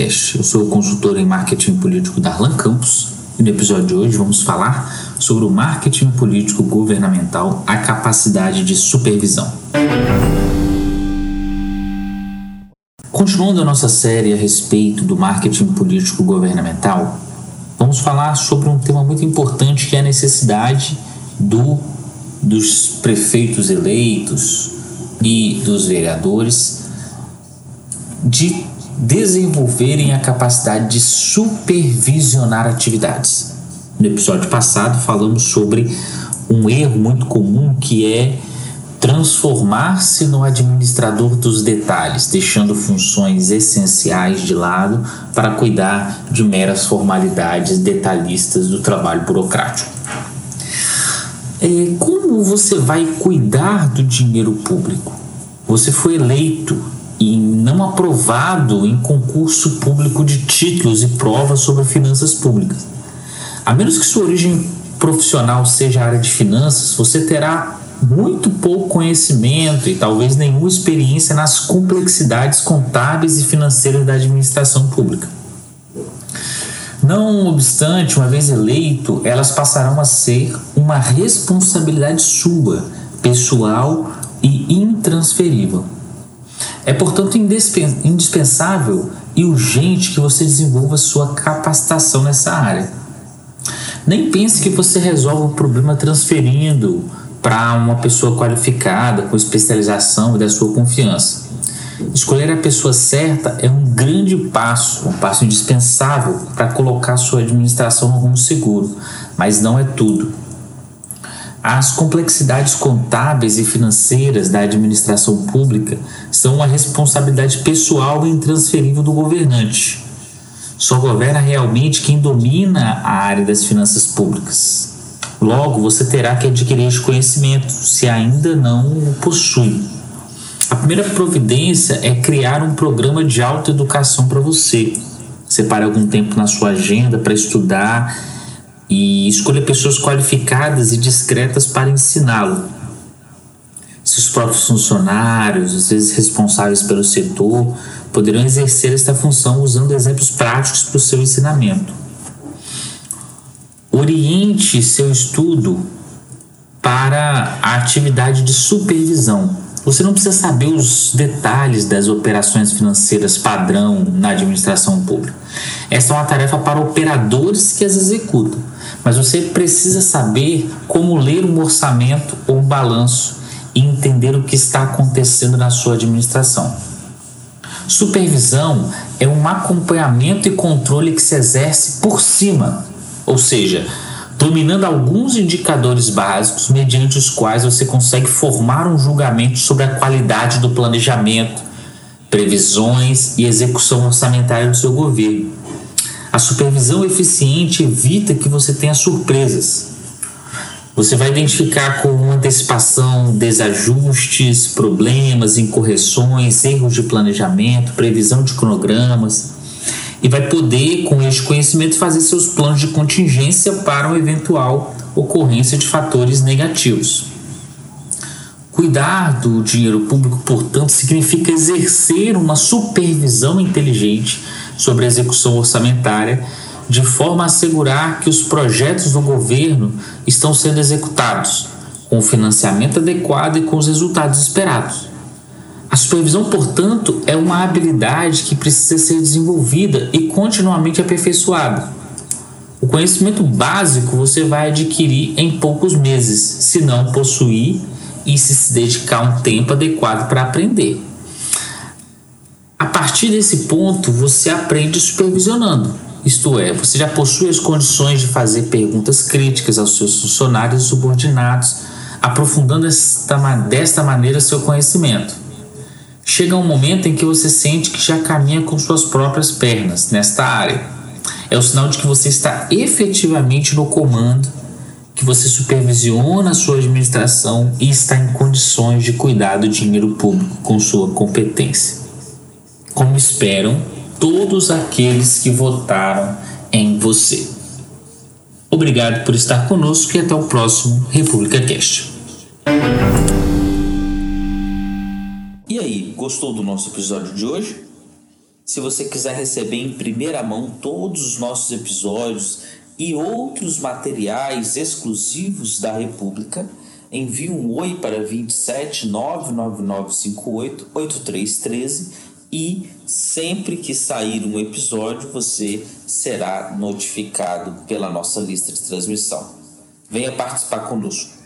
Cash. Eu sou o consultor em marketing político Darlan Campos e no episódio de hoje vamos falar sobre o marketing político governamental, a capacidade de supervisão. Continuando a nossa série a respeito do marketing político governamental, vamos falar sobre um tema muito importante que é a necessidade do, dos prefeitos eleitos e dos vereadores de desenvolverem a capacidade de supervisionar atividades. No episódio passado falamos sobre um erro muito comum que é transformar-se no administrador dos detalhes, deixando funções essenciais de lado para cuidar de meras formalidades detalhistas do trabalho burocrático. É, como você vai cuidar do dinheiro público? Você foi eleito não aprovado em concurso público de títulos e provas sobre finanças públicas. A menos que sua origem profissional seja a área de finanças, você terá muito pouco conhecimento e talvez nenhuma experiência nas complexidades contábeis e financeiras da administração pública. Não obstante, uma vez eleito, elas passarão a ser uma responsabilidade sua, pessoal e intransferível. É, portanto, indispensável e urgente que você desenvolva sua capacitação nessa área. Nem pense que você resolve o problema transferindo para uma pessoa qualificada, com especialização e da sua confiança. Escolher a pessoa certa é um grande passo, um passo indispensável para colocar sua administração no rumo seguro, mas não é tudo. As complexidades contábeis e financeiras da administração pública são uma responsabilidade pessoal e intransferível do governante. Só governa realmente quem domina a área das finanças públicas. Logo, você terá que adquirir este conhecimento, se ainda não o possui. A primeira providência é criar um programa de autoeducação para você. Separe algum tempo na sua agenda para estudar e escolha pessoas qualificadas e discretas para ensiná-lo. Seus próprios funcionários, às vezes responsáveis pelo setor, poderão exercer esta função usando exemplos práticos para o seu ensinamento. Oriente seu estudo para a atividade de supervisão. Você não precisa saber os detalhes das operações financeiras padrão na administração pública. Essa é uma tarefa para operadores que as executam mas você precisa saber como ler um orçamento ou um balanço e entender o que está acontecendo na sua administração. Supervisão é um acompanhamento e controle que se exerce por cima, ou seja, dominando alguns indicadores básicos mediante os quais você consegue formar um julgamento sobre a qualidade do planejamento, previsões e execução orçamentária do seu governo. A supervisão eficiente evita que você tenha surpresas. Você vai identificar com antecipação desajustes, problemas, incorreções, erros de planejamento, previsão de cronogramas e vai poder, com este conhecimento, fazer seus planos de contingência para uma eventual ocorrência de fatores negativos. Cuidar do dinheiro público, portanto, significa exercer uma supervisão inteligente sobre a execução orçamentária, de forma a assegurar que os projetos do governo estão sendo executados com o financiamento adequado e com os resultados esperados. A supervisão, portanto, é uma habilidade que precisa ser desenvolvida e continuamente aperfeiçoada. O conhecimento básico você vai adquirir em poucos meses, se não possuir e se dedicar um tempo adequado para aprender. A partir desse ponto, você aprende supervisionando. Isto é, você já possui as condições de fazer perguntas críticas aos seus funcionários subordinados, aprofundando esta, desta maneira seu conhecimento. Chega um momento em que você sente que já caminha com suas próprias pernas nesta área. É o sinal de que você está efetivamente no comando, que você supervisiona a sua administração e está em condições de cuidar do dinheiro público com sua competência como esperam todos aqueles que votaram em você. Obrigado por estar conosco e até o próximo República Cast. E aí, gostou do nosso episódio de hoje? Se você quiser receber em primeira mão todos os nossos episódios e outros materiais exclusivos da República, envie um oi para 27 99958 8313 e sempre que sair um episódio você será notificado pela nossa lista de transmissão. Venha participar conosco.